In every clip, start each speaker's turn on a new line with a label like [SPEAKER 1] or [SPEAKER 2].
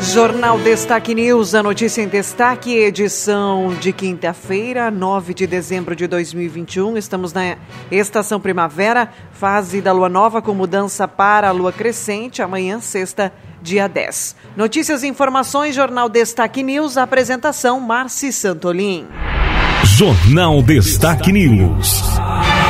[SPEAKER 1] Jornal Destaque News, a notícia em destaque, edição de quinta-feira, 9 de dezembro de 2021. Estamos na estação primavera, fase da lua nova com mudança para a lua crescente, amanhã, sexta, dia 10. Notícias e informações, Jornal Destaque News, apresentação Marci Santolin.
[SPEAKER 2] Jornal Destaque News.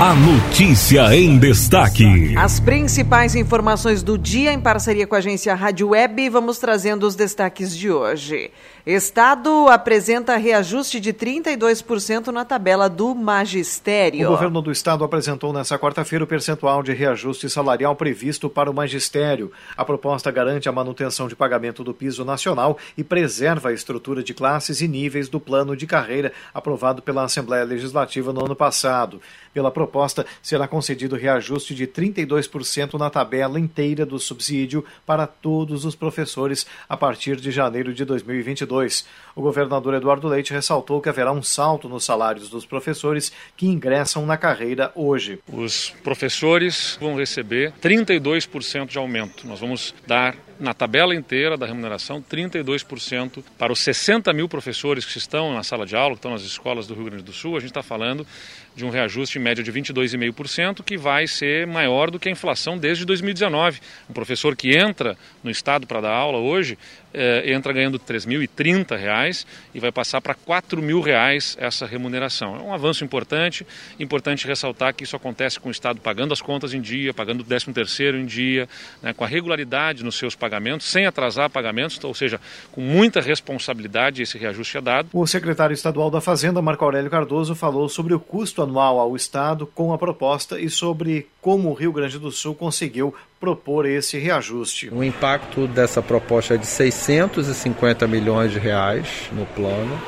[SPEAKER 2] A notícia em destaque.
[SPEAKER 1] As principais informações do dia em parceria com a agência Rádio Web, vamos trazendo os destaques de hoje. Estado apresenta reajuste de 32% na tabela do magistério.
[SPEAKER 3] O governo do estado apresentou nesta quarta-feira o percentual de reajuste salarial previsto para o magistério. A proposta garante a manutenção de pagamento do piso nacional e preserva a estrutura de classes e níveis do plano de carreira aprovado pela Assembleia Legislativa no ano passado. Pela proposta, será concedido reajuste de 32% na tabela inteira do subsídio para todos os professores a partir de janeiro de 2022. O governador Eduardo Leite ressaltou que haverá um salto nos salários dos professores que ingressam na carreira hoje.
[SPEAKER 4] Os professores vão receber 32% de aumento. Nós vamos dar na tabela inteira da remuneração 32% para os 60 mil professores que estão na sala de aula, que estão nas escolas do Rio Grande do Sul. A gente está falando de um reajuste em média de 22,5%, que vai ser maior do que a inflação desde 2019. Um professor que entra no Estado para dar aula hoje, eh, entra ganhando R$ 3.030 e vai passar para R$ 4.000 essa remuneração. É um avanço importante, importante ressaltar que isso acontece com o Estado pagando as contas em dia, pagando o 13º em dia, né, com a regularidade nos seus pagamentos, sem atrasar pagamentos, ou seja, com muita responsabilidade esse reajuste é dado.
[SPEAKER 3] O secretário estadual da Fazenda, Marco Aurélio Cardoso, falou sobre o custo anual ao Estado com a proposta e sobre como o Rio Grande do Sul conseguiu propor esse reajuste.
[SPEAKER 5] O impacto dessa proposta é de 650 milhões de reais no plano,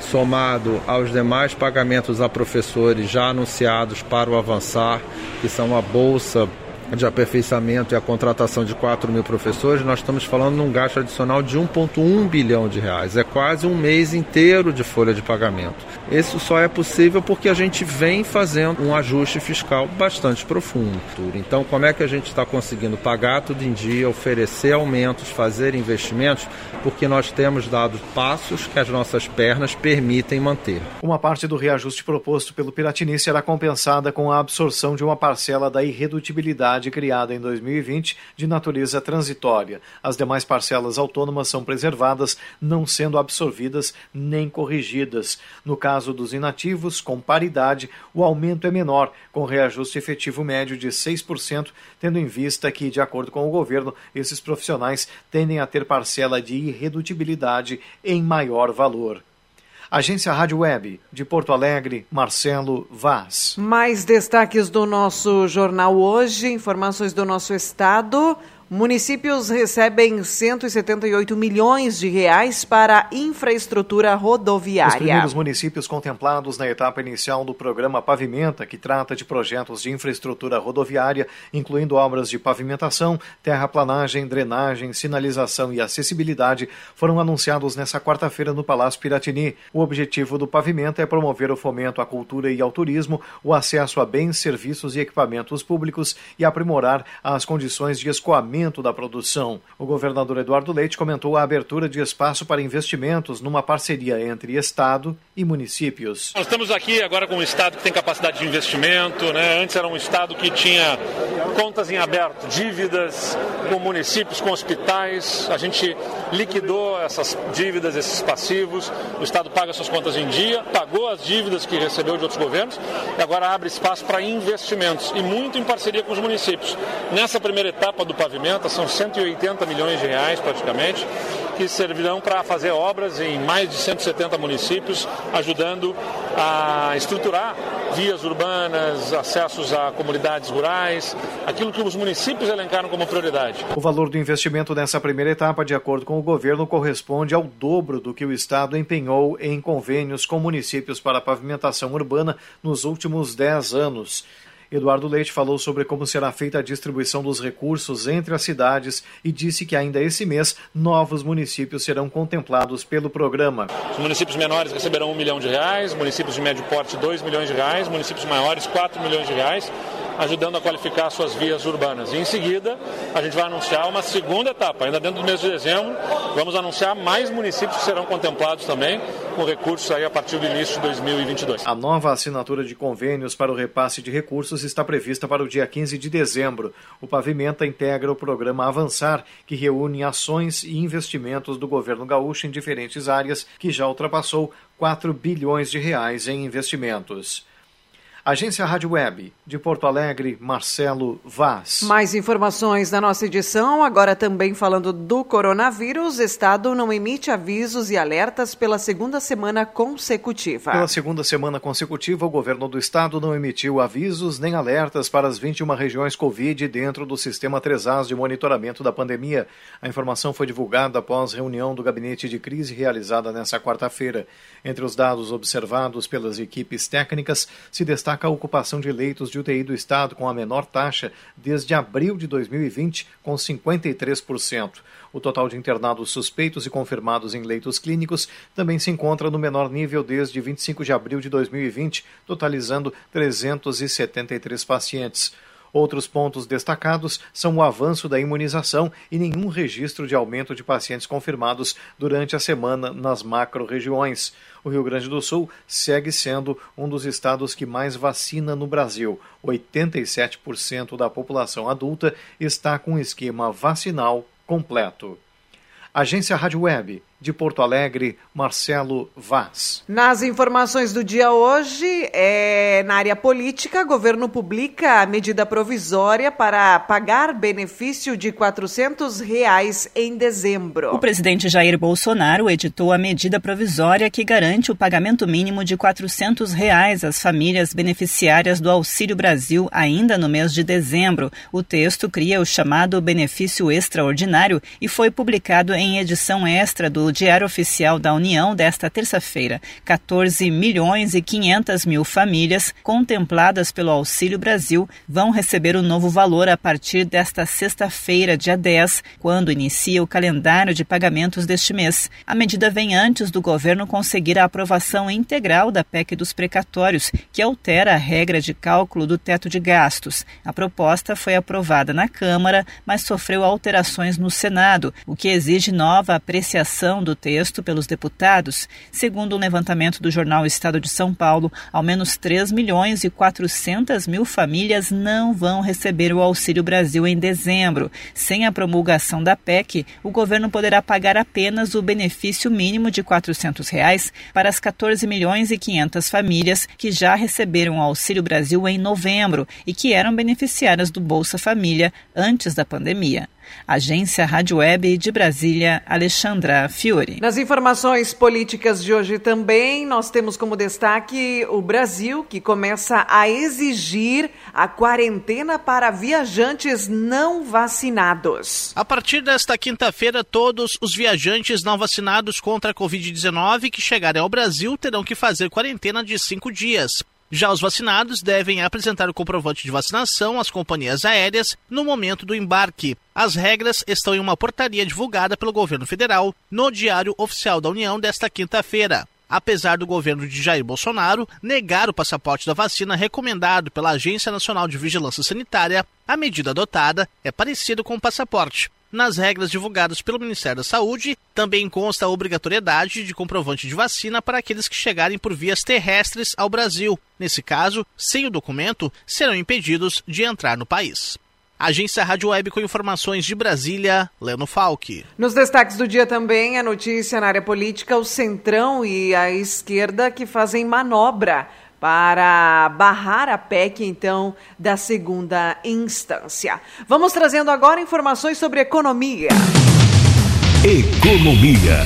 [SPEAKER 5] somado aos demais pagamentos a professores já anunciados para o Avançar, que são a bolsa de aperfeiçoamento e a contratação de 4 mil professores, nós estamos falando num gasto adicional de 1,1 bilhão de reais. É quase um mês inteiro de folha de pagamento. Isso só é possível porque a gente vem fazendo um ajuste fiscal bastante profundo. Então, como é que a gente está conseguindo pagar tudo em dia, oferecer aumentos, fazer investimentos? Porque nós temos dado passos que as nossas pernas permitem manter.
[SPEAKER 3] Uma parte do reajuste proposto pelo Piratini será compensada com a absorção de uma parcela da irredutibilidade criada em 2020 de natureza transitória. As demais parcelas autônomas são preservadas, não sendo absorvidas nem corrigidas. No caso caso dos inativos, com paridade, o aumento é menor, com reajuste efetivo médio de 6%, tendo em vista que, de acordo com o governo, esses profissionais tendem a ter parcela de irredutibilidade em maior valor. Agência Rádio Web, de Porto Alegre, Marcelo Vaz.
[SPEAKER 1] Mais destaques do nosso jornal hoje, informações do nosso estado. Municípios recebem 178 milhões de reais para infraestrutura rodoviária.
[SPEAKER 3] Os primeiros municípios contemplados na etapa inicial do programa Pavimenta, que trata de projetos de infraestrutura rodoviária, incluindo obras de pavimentação, terraplanagem, drenagem, sinalização e acessibilidade, foram anunciados nesta quarta-feira no Palácio Piratini. O objetivo do Pavimenta é promover o fomento à cultura e ao turismo, o acesso a bens, serviços e equipamentos públicos e aprimorar as condições de escoamento da produção. O governador Eduardo Leite comentou a abertura de espaço para investimentos numa parceria entre Estado e municípios.
[SPEAKER 4] Nós estamos aqui agora com um Estado que tem capacidade de investimento, né? antes era um Estado que tinha contas em aberto, dívidas com municípios, com hospitais. A gente liquidou essas dívidas, esses passivos. O Estado paga suas contas em dia, pagou as dívidas que recebeu de outros governos e agora abre espaço para investimentos e muito em parceria com os municípios. Nessa primeira etapa do pavimento, são 180 milhões de reais praticamente. que servirão para fazer obras em mais de 170 municípios, ajudando a estruturar vias urbanas, acessos a comunidades rurais, aquilo que os municípios elencaram como prioridade.
[SPEAKER 3] O valor do investimento nessa primeira etapa, de acordo com o governo, corresponde ao dobro do que o Estado empenhou em convênios com municípios para pavimentação urbana nos últimos 10 anos. Eduardo Leite falou sobre como será feita a distribuição dos recursos entre as cidades e disse que ainda esse mês novos municípios serão contemplados pelo programa.
[SPEAKER 4] Os municípios menores receberão um milhão de reais, municípios de médio porte dois milhões de reais, municípios maiores quatro milhões de reais ajudando a qualificar suas vias urbanas. E em seguida, a gente vai anunciar uma segunda etapa, ainda dentro do mês de dezembro, vamos anunciar mais municípios que serão contemplados também com recursos aí a partir do início de 2022.
[SPEAKER 3] A nova assinatura de convênios para o repasse de recursos está prevista para o dia 15 de dezembro. O Pavimenta integra o programa Avançar, que reúne ações e investimentos do governo gaúcho em diferentes áreas, que já ultrapassou 4 bilhões de reais em investimentos. Agência Rádio Web, de Porto Alegre, Marcelo Vaz.
[SPEAKER 1] Mais informações da nossa edição, agora também falando do coronavírus. O Estado não emite avisos e alertas pela segunda semana consecutiva.
[SPEAKER 3] Pela segunda semana consecutiva, o governo do Estado não emitiu avisos nem alertas para as 21 regiões Covid dentro do sistema 3As de monitoramento da pandemia. A informação foi divulgada após reunião do gabinete de crise realizada nesta quarta-feira. Entre os dados observados pelas equipes técnicas, se destaca destaca a ocupação de leitos de UTI do Estado com a menor taxa desde abril de 2020, com 53%. O total de internados suspeitos e confirmados em leitos clínicos também se encontra no menor nível desde 25 de abril de 2020, totalizando 373 pacientes. Outros pontos destacados são o avanço da imunização e nenhum registro de aumento de pacientes confirmados durante a semana nas macro-regiões. O Rio Grande do Sul segue sendo um dos estados que mais vacina no Brasil. 87% da população adulta está com esquema vacinal completo. Agência Rádio Web de Porto Alegre, Marcelo Vaz.
[SPEAKER 1] Nas informações do dia hoje, é, na área política, o governo publica a medida provisória para pagar benefício de 400 reais em dezembro.
[SPEAKER 6] O presidente Jair Bolsonaro editou a medida provisória que garante o pagamento mínimo de 400 reais às famílias beneficiárias do Auxílio Brasil ainda no mês de dezembro. O texto cria o chamado benefício extraordinário e foi publicado em edição extra do Diário Oficial da União desta terça-feira. 14 milhões e 500 mil famílias contempladas pelo Auxílio Brasil vão receber o novo valor a partir desta sexta-feira, dia 10, quando inicia o calendário de pagamentos deste mês. A medida vem antes do governo conseguir a aprovação integral da PEC dos precatórios, que altera a regra de cálculo do teto de gastos. A proposta foi aprovada na Câmara, mas sofreu alterações no Senado, o que exige nova apreciação do texto pelos deputados, segundo um levantamento do jornal Estado de São Paulo, ao menos 3 milhões e 400 mil famílias não vão receber o Auxílio Brasil em dezembro. Sem a promulgação da PEC, o governo poderá pagar apenas o benefício mínimo de 400 reais para as 14 milhões e 500 famílias que já receberam o Auxílio Brasil em novembro e que eram beneficiárias do Bolsa Família antes da pandemia. Agência Rádio Web de Brasília, Alexandra Fiore.
[SPEAKER 1] Nas informações políticas de hoje também, nós temos como destaque o Brasil, que começa a exigir a quarentena para viajantes não vacinados.
[SPEAKER 7] A partir desta quinta-feira, todos os viajantes não vacinados contra a Covid-19 que chegarem ao Brasil terão que fazer quarentena de cinco dias. Já os vacinados devem apresentar o comprovante de vacinação às companhias aéreas no momento do embarque. As regras estão em uma portaria divulgada pelo governo federal no Diário Oficial da União desta quinta-feira. Apesar do governo de Jair Bolsonaro negar o passaporte da vacina recomendado pela Agência Nacional de Vigilância Sanitária, a medida adotada é parecida com o passaporte. Nas regras divulgadas pelo Ministério da Saúde, também consta a obrigatoriedade de comprovante de vacina para aqueles que chegarem por vias terrestres ao Brasil. Nesse caso, sem o documento, serão impedidos de entrar no país. Agência Rádio Web com informações de Brasília, Leno Falck.
[SPEAKER 1] Nos destaques do dia também, a notícia na área política, o Centrão e a esquerda que fazem manobra para barrar a PEC, então, da segunda instância. Vamos trazendo agora informações sobre economia.
[SPEAKER 2] Economia.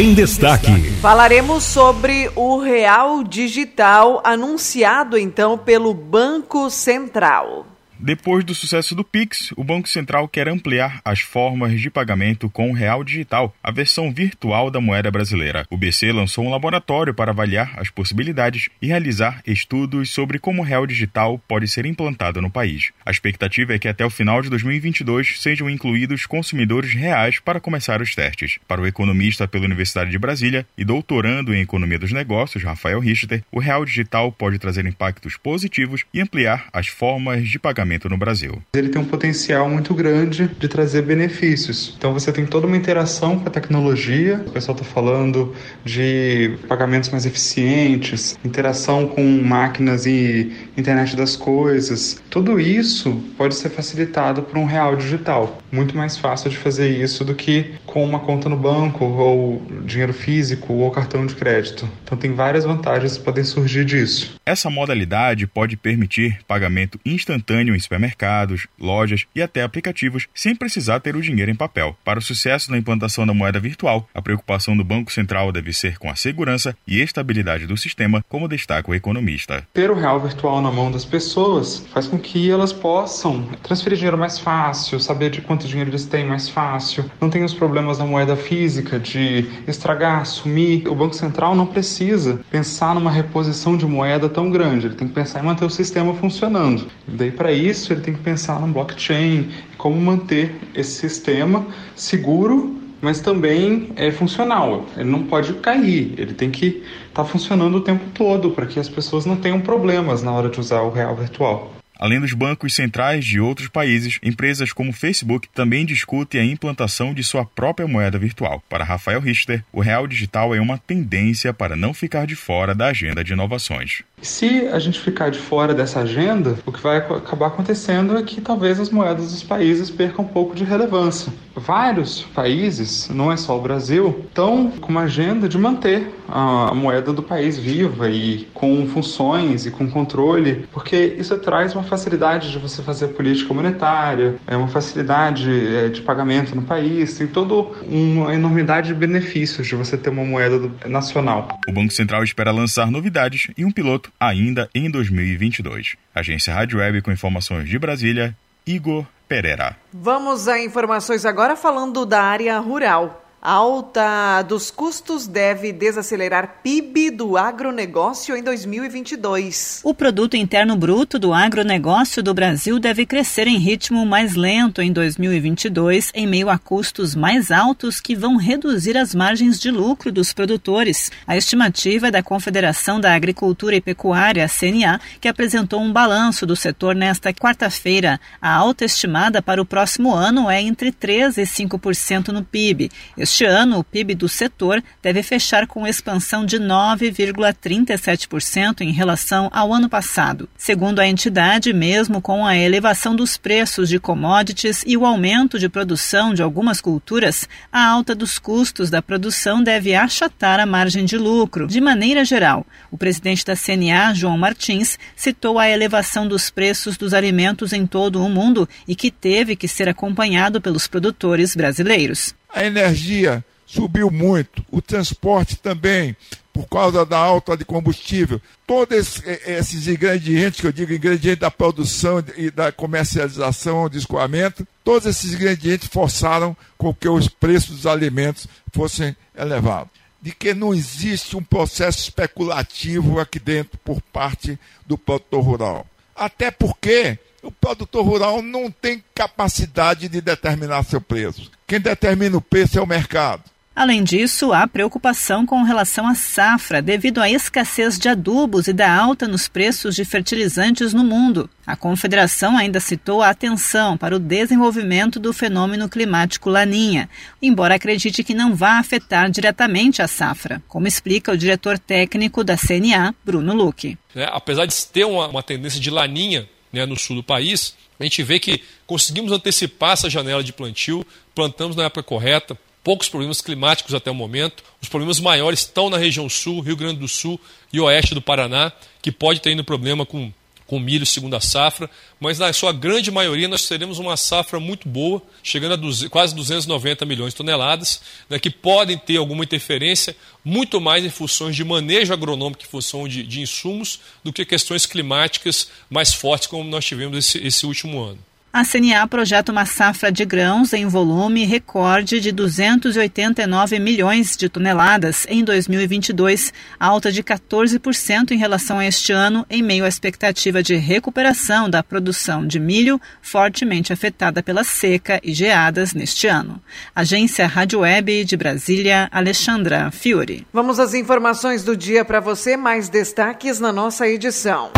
[SPEAKER 2] Em destaque.
[SPEAKER 1] Falaremos sobre o Real Digital anunciado então pelo Banco Central.
[SPEAKER 8] Depois do sucesso do Pix, o Banco Central quer ampliar as formas de pagamento com o real digital, a versão virtual da moeda brasileira. O BC lançou um laboratório para avaliar as possibilidades e realizar estudos sobre como o real digital pode ser implantado no país. A expectativa é que até o final de 2022 sejam incluídos consumidores reais para começar os testes. Para o economista pela Universidade de Brasília e doutorando em economia dos negócios, Rafael Richter, o real digital pode trazer impactos positivos e ampliar as formas de pagamento no Brasil.
[SPEAKER 9] Ele tem um potencial muito grande de trazer benefícios. Então você tem toda uma interação com a tecnologia, o pessoal está falando de pagamentos mais eficientes, interação com máquinas e internet das coisas. Tudo isso pode ser facilitado por um real digital. Muito mais fácil de fazer isso do que com uma conta no banco ou dinheiro físico ou cartão de crédito. Então tem várias vantagens que podem surgir disso.
[SPEAKER 8] Essa modalidade pode permitir pagamento instantâneo em supermercados, lojas e até aplicativos, sem precisar ter o dinheiro em papel. Para o sucesso na implantação da moeda virtual, a preocupação do Banco Central deve ser com a segurança e estabilidade do sistema, como destaca o economista.
[SPEAKER 9] Ter o real virtual na mão das pessoas faz com que elas possam transferir dinheiro mais fácil, saber de quanto dinheiro eles têm mais fácil, não tem os problemas da moeda física de estragar, sumir. O Banco Central não precisa pensar numa reposição de moeda tão grande, ele tem que pensar em manter o sistema funcionando. Daí para isso isso, ele tem que pensar no blockchain, como manter esse sistema seguro, mas também é funcional. Ele não pode cair, ele tem que estar tá funcionando o tempo todo para que as pessoas não tenham problemas na hora de usar o real virtual.
[SPEAKER 8] Além dos bancos centrais de outros países, empresas como Facebook também discutem a implantação de sua própria moeda virtual. Para Rafael Richter, o real digital é uma tendência para não ficar de fora da agenda de inovações.
[SPEAKER 9] Se a gente ficar de fora dessa agenda, o que vai acabar acontecendo é que talvez as moedas dos países percam um pouco de relevância. Vários países, não é só o Brasil, estão com uma agenda de manter a moeda do país viva e com funções e com controle, porque isso traz uma facilidade de você fazer política monetária, é uma facilidade é, de pagamento no país, tem toda uma enormidade de benefícios de você ter uma moeda nacional.
[SPEAKER 8] O Banco Central espera lançar novidades e um piloto ainda em 2022. Agência Rádio Web com informações de Brasília, Igor Pereira.
[SPEAKER 1] Vamos a informações agora falando da área rural alta dos custos deve desacelerar PIB do agronegócio em 2022.
[SPEAKER 6] O produto interno bruto do agronegócio do Brasil deve crescer em ritmo mais lento em 2022, em meio a custos mais altos que vão reduzir as margens de lucro dos produtores. A estimativa é da Confederação da Agricultura e Pecuária, CNA, que apresentou um balanço do setor nesta quarta-feira. A alta estimada para o próximo ano é entre 3 e 5% no PIB. Este este ano, o PIB do setor deve fechar com expansão de 9,37% em relação ao ano passado. Segundo a entidade, mesmo com a elevação dos preços de commodities e o aumento de produção de algumas culturas, a alta dos custos da produção deve achatar a margem de lucro. De maneira geral, o presidente da CNA, João Martins, citou a elevação dos preços dos alimentos em todo o mundo e que teve que ser acompanhado pelos produtores brasileiros
[SPEAKER 10] a energia subiu muito, o transporte também, por causa da alta de combustível. Todos esses ingredientes, que eu digo ingredientes da produção e da comercialização, de escoamento, todos esses ingredientes forçaram com que os preços dos alimentos fossem elevados. De que não existe um processo especulativo aqui dentro por parte do produtor rural. Até porque o produtor rural não tem capacidade de determinar seu preço. Quem determina o preço é o mercado.
[SPEAKER 6] Além disso, há preocupação com relação à safra, devido à escassez de adubos e da alta nos preços de fertilizantes no mundo. A Confederação ainda citou a atenção para o desenvolvimento do fenômeno climático Laninha, embora acredite que não vá afetar diretamente a safra, como explica o diretor técnico da CNA, Bruno Luque.
[SPEAKER 11] É, apesar de ter uma, uma tendência de Laninha né, no sul do país, a gente vê que conseguimos antecipar essa janela de plantio, plantamos na época correta, poucos problemas climáticos até o momento. Os problemas maiores estão na região sul, Rio Grande do Sul e oeste do Paraná, que pode ter ainda problema com com milho segunda safra, mas na sua grande maioria nós teremos uma safra muito boa, chegando a quase 290 milhões de toneladas, né, que podem ter alguma interferência muito mais em funções de manejo agronômico, em função de, de insumos, do que questões climáticas mais fortes como nós tivemos esse, esse último ano.
[SPEAKER 6] A CNA projeta uma safra de grãos em volume recorde de 289 milhões de toneladas em 2022, alta de 14% em relação a este ano, em meio à expectativa de recuperação da produção de milho, fortemente afetada pela seca e geadas neste ano. Agência Rádio Web de Brasília, Alexandra Fiore.
[SPEAKER 1] Vamos às informações do dia para você, mais destaques na nossa edição.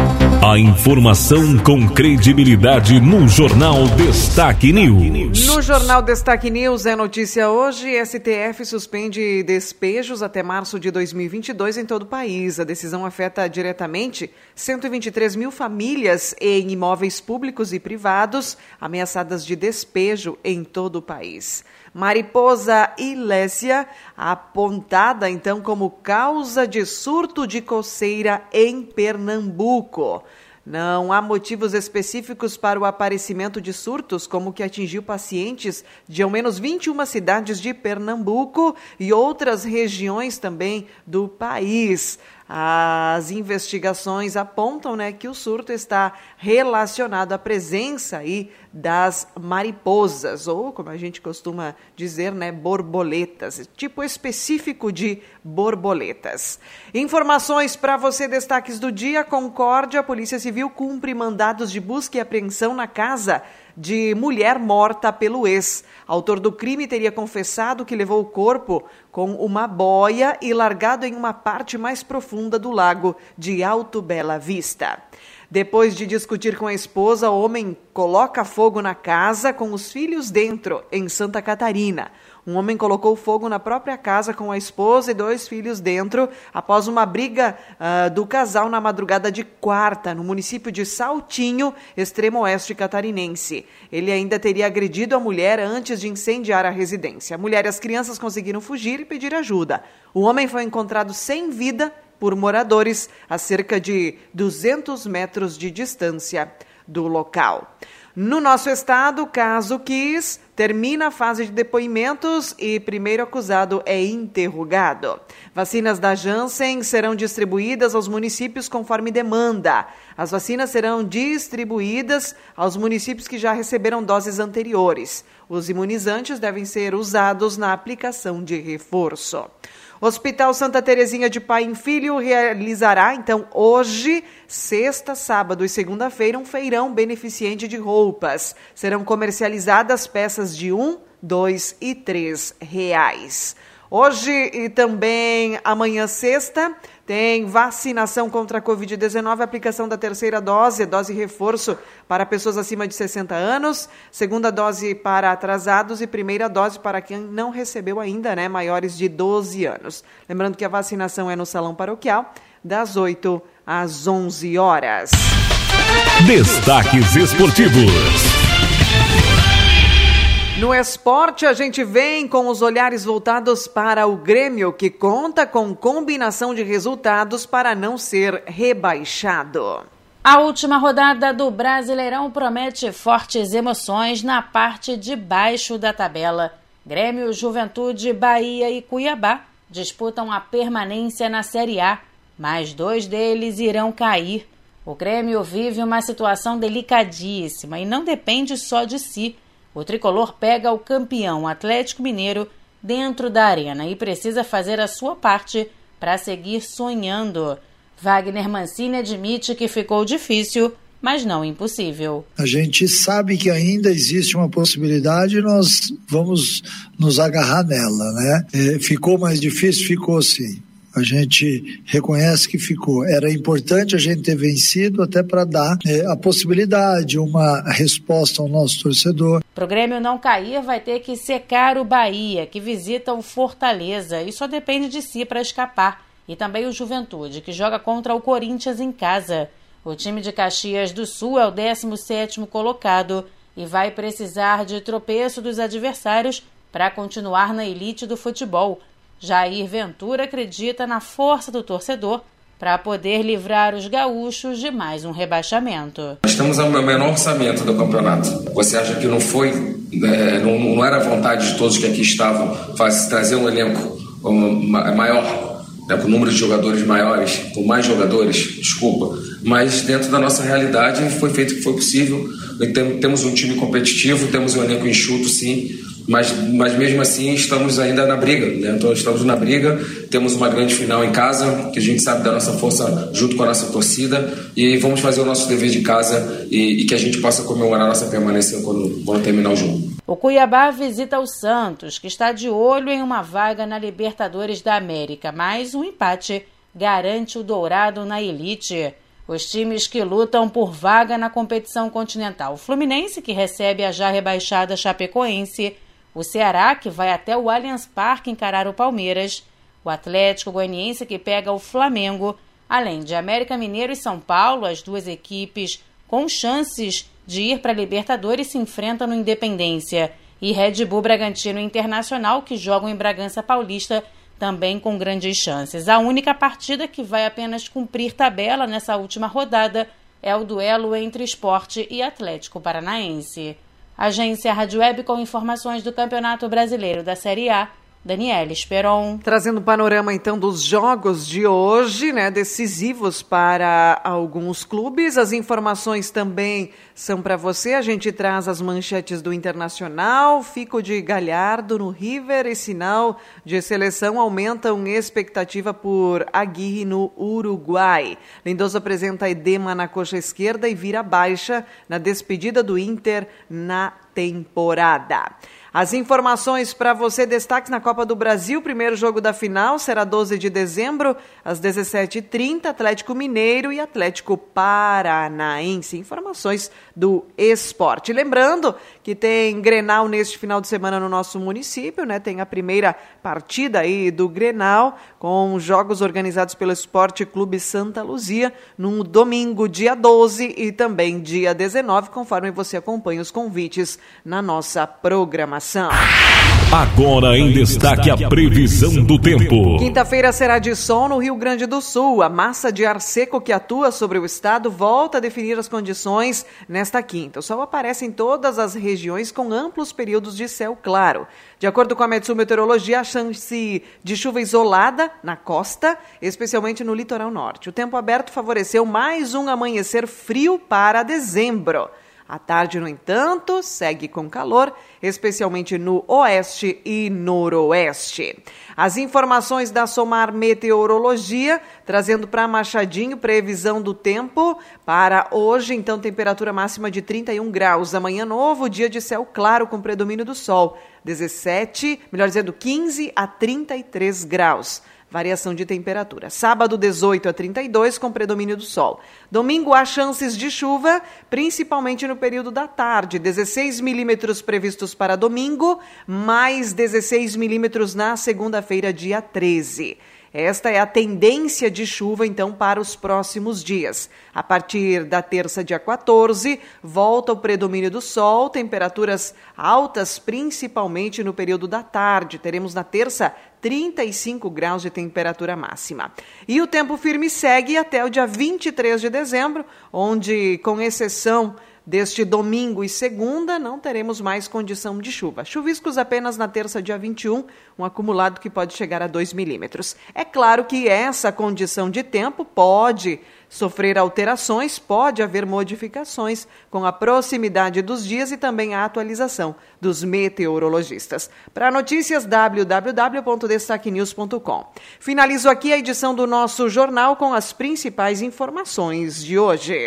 [SPEAKER 2] A informação com credibilidade no Jornal Destaque News.
[SPEAKER 1] No Jornal Destaque News é notícia hoje: STF suspende despejos até março de 2022 em todo o país. A decisão afeta diretamente 123 mil famílias em imóveis públicos e privados ameaçadas de despejo em todo o país. Mariposa Ilésia, apontada então como causa de surto de coceira em Pernambuco. Não há motivos específicos para o aparecimento de surtos, como que atingiu pacientes de ao menos 21 cidades de Pernambuco e outras regiões também do país. As investigações apontam né, que o surto está relacionado à presença aí das mariposas, ou como a gente costuma dizer, né, borboletas, tipo específico de borboletas. Informações para você, destaques do dia: Concórdia, a Polícia Civil cumpre mandados de busca e apreensão na casa de mulher morta pelo ex. Autor do crime teria confessado que levou o corpo com uma boia e largado em uma parte mais profunda do lago de Alto Bela Vista. Depois de discutir com a esposa, o homem coloca fogo na casa com os filhos dentro, em Santa Catarina. Um homem colocou fogo na própria casa com a esposa e dois filhos dentro após uma briga uh, do casal na madrugada de quarta, no município de Saltinho, extremo oeste catarinense. Ele ainda teria agredido a mulher antes de incendiar a residência. A mulher e as crianças conseguiram fugir e pedir ajuda. O homem foi encontrado sem vida por moradores a cerca de 200 metros de distância do local. No nosso estado, caso quis, termina a fase de depoimentos e primeiro acusado é interrogado. Vacinas da Janssen serão distribuídas aos municípios conforme demanda. As vacinas serão distribuídas aos municípios que já receberam doses anteriores. Os imunizantes devem ser usados na aplicação de reforço. Hospital Santa Terezinha de Pai em Filho realizará, então, hoje, sexta, sábado e segunda-feira, um feirão beneficente de roupas. Serão comercializadas peças de um, dois e três reais. Hoje e também amanhã, sexta, tem vacinação contra a Covid-19, aplicação da terceira dose, dose reforço para pessoas acima de 60 anos, segunda dose para atrasados e primeira dose para quem não recebeu ainda, né, maiores de 12 anos. Lembrando que a vacinação é no Salão Paroquial, das 8 às 11 horas.
[SPEAKER 2] Destaques esportivos.
[SPEAKER 1] No esporte, a gente vem com os olhares voltados para o Grêmio, que conta com combinação de resultados para não ser rebaixado.
[SPEAKER 12] A última rodada do Brasileirão promete fortes emoções na parte de baixo da tabela. Grêmio, Juventude, Bahia e Cuiabá disputam a permanência na Série A, mas dois deles irão cair. O Grêmio vive uma situação delicadíssima e não depende só de si o tricolor pega o campeão Atlético Mineiro dentro da arena e precisa fazer a sua parte para seguir sonhando. Wagner Mancini admite que ficou difícil, mas não impossível.
[SPEAKER 13] A gente sabe que ainda existe uma possibilidade e nós vamos nos agarrar nela, né? É, ficou mais difícil? Ficou sim a gente reconhece que ficou. Era importante a gente ter vencido até para dar é, a possibilidade, uma resposta ao nosso torcedor.
[SPEAKER 12] Para o Grêmio não cair, vai ter que secar o Bahia, que visita o Fortaleza, e só depende de si para escapar. E também o Juventude, que joga contra o Corinthians em casa. O time de Caxias do Sul é o 17º colocado e vai precisar de tropeço dos adversários para continuar na elite do futebol. Jair Ventura acredita na força do torcedor para poder livrar os gaúchos de mais um rebaixamento.
[SPEAKER 14] Nós temos o menor orçamento do campeonato. Você acha que não foi, é, não, era vontade de todos que aqui estavam faz, trazer um elenco maior, né, com número de jogadores maiores, com mais jogadores, desculpa, mas dentro da nossa realidade foi feito o que foi possível. Temos um time competitivo, temos um elenco enxuto, sim, mas, mas mesmo assim estamos ainda na briga, né? então estamos na briga, temos uma grande final em casa, que a gente sabe da nossa força junto com a nossa torcida e vamos fazer o nosso dever de casa e, e que a gente possa comemorar a nossa permanência quando, quando terminar o jogo.
[SPEAKER 12] O Cuiabá visita o Santos, que está de olho em uma vaga na Libertadores da América, mas um empate garante o Dourado na elite. Os times que lutam por vaga na competição continental. O Fluminense, que recebe a já rebaixada Chapecoense, o Ceará, que vai até o Allianz Parque encarar o Palmeiras, o Atlético Goianiense, que pega o Flamengo, além de América Mineiro e São Paulo, as duas equipes com chances de ir para a Libertadores se enfrentam no Independência, e Red Bull Bragantino Internacional, que jogam em Bragança Paulista, também com grandes chances. A única partida que vai apenas cumprir tabela nessa última rodada é o duelo entre Esporte e Atlético Paranaense. Agência Rádio Web com informações do Campeonato Brasileiro da Série A. Daniela Esperon.
[SPEAKER 1] Trazendo o panorama então dos jogos de hoje, né, decisivos para alguns clubes. As informações também são para você. A gente traz as manchetes do Internacional, Fico de Galhardo no River e sinal de seleção aumentam expectativa por Aguirre no Uruguai. Lindoso apresenta edema na coxa esquerda e vira baixa na despedida do Inter na temporada. As informações para você, destaques na Copa do Brasil. Primeiro jogo da final será 12 de dezembro, às 17h30, Atlético Mineiro e Atlético Paranaense. Informações do esporte. Lembrando que tem Grenal neste final de semana no nosso município, né? Tem a primeira partida aí do Grenal, com jogos organizados pelo Esporte Clube Santa Luzia, no domingo, dia 12 e também dia 19, conforme você acompanha os convites na nossa programação.
[SPEAKER 2] Agora em destaque a previsão do tempo.
[SPEAKER 1] Quinta-feira será de sol no Rio Grande do Sul. A massa de ar seco que atua sobre o estado volta a definir as condições nesta quinta. O sol aparece em todas as regiões com amplos períodos de céu claro. De acordo com a Metsu Meteorologia, a chance de chuva isolada na costa, especialmente no litoral norte. O tempo aberto favoreceu mais um amanhecer frio para dezembro. A tarde, no entanto, segue com calor, especialmente no oeste e noroeste. As informações da Somar Meteorologia, trazendo para Machadinho previsão do tempo para hoje, então temperatura máxima de 31 graus. Amanhã novo, dia de céu claro com predomínio do sol, 17, melhor dizendo, 15 a 33 graus variação de temperatura. Sábado, 18 a 32, com predomínio do sol. Domingo, há chances de chuva, principalmente no período da tarde. 16 milímetros previstos para domingo, mais 16 milímetros na segunda-feira, dia 13. Esta é a tendência de chuva, então, para os próximos dias. A partir da terça, dia 14, volta o predomínio do sol, temperaturas altas, principalmente no período da tarde. Teremos na terça 35 graus de temperatura máxima. E o tempo firme segue até o dia 23 de dezembro, onde, com exceção deste domingo e segunda, não teremos mais condição de chuva. Chuviscos apenas na terça, dia 21, um acumulado que pode chegar a 2 milímetros. É claro que essa condição de tempo pode sofrer alterações, pode haver modificações com a proximidade dos dias e também a atualização dos meteorologistas. Para notícias, www.destaquenews.com. Finalizo aqui a edição do nosso jornal com as principais informações de hoje.